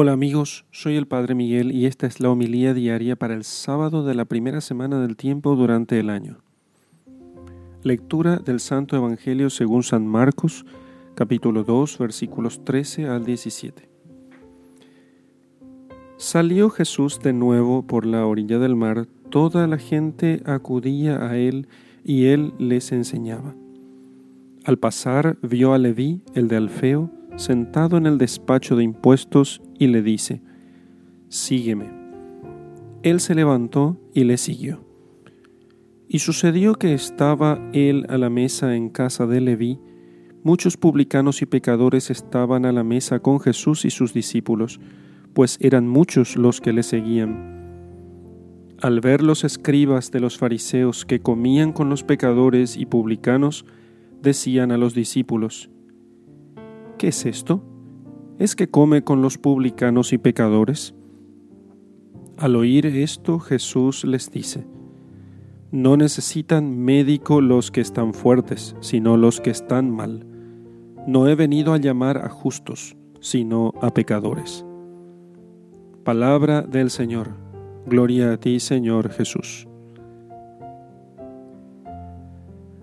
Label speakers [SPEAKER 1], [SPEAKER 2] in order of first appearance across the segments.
[SPEAKER 1] Hola amigos, soy el Padre Miguel y esta es la homilía diaria para el sábado de la primera semana del tiempo durante el año. Lectura del Santo Evangelio según San Marcos, capítulo 2, versículos 13 al 17. Salió Jesús de nuevo por la orilla del mar, toda la gente acudía a él y él les enseñaba. Al pasar vio a Leví, el de Alfeo, sentado en el despacho de impuestos y le dice, Sígueme. Él se levantó y le siguió. Y sucedió que estaba él a la mesa en casa de Leví, muchos publicanos y pecadores estaban a la mesa con Jesús y sus discípulos, pues eran muchos los que le seguían. Al ver los escribas de los fariseos que comían con los pecadores y publicanos, decían a los discípulos, ¿Qué es esto? ¿Es que come con los publicanos y pecadores? Al oír esto Jesús les dice, No necesitan médico los que están fuertes, sino los que están mal. No he venido a llamar a justos, sino a pecadores. Palabra del Señor. Gloria a ti, Señor Jesús.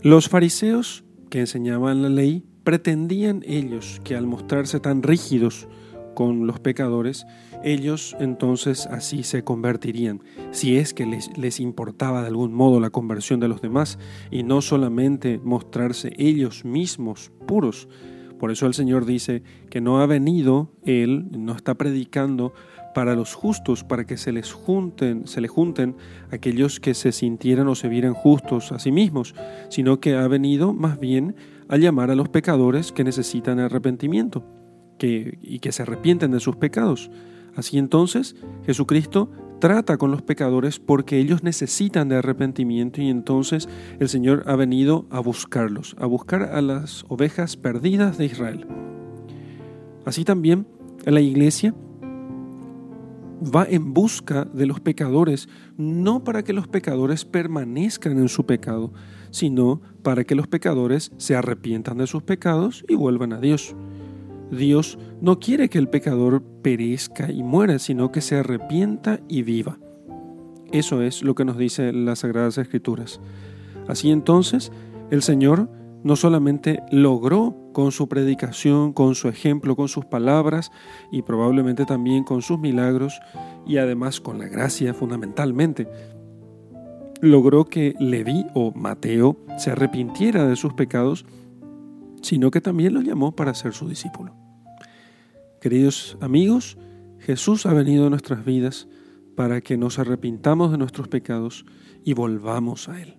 [SPEAKER 1] Los fariseos, que enseñaban la ley, pretendían ellos que al mostrarse tan rígidos con los pecadores, ellos entonces así se convertirían, si es que les, les, importaba de algún modo la conversión de los demás y no solamente mostrarse ellos mismos puros. Por eso el Señor dice que no ha venido Él, no está predicando para los justos, para que se les junten, se le junten aquellos que se sintieran o se vieran justos a sí mismos, sino que ha venido más bien a llamar a los pecadores que necesitan arrepentimiento que, y que se arrepienten de sus pecados. Así entonces, Jesucristo trata con los pecadores porque ellos necesitan de arrepentimiento y entonces el Señor ha venido a buscarlos, a buscar a las ovejas perdidas de Israel. Así también la iglesia va en busca de los pecadores, no para que los pecadores permanezcan en su pecado, sino para que los pecadores se arrepientan de sus pecados y vuelvan a Dios. Dios no quiere que el pecador perezca y muera, sino que se arrepienta y viva. Eso es lo que nos dice las Sagradas Escrituras. Así entonces, el Señor no solamente logró con su predicación, con su ejemplo, con sus palabras y probablemente también con sus milagros y además con la gracia fundamentalmente, logró que Leví o Mateo se arrepintiera de sus pecados, sino que también lo llamó para ser su discípulo. Queridos amigos, Jesús ha venido a nuestras vidas para que nos arrepintamos de nuestros pecados y volvamos a Él.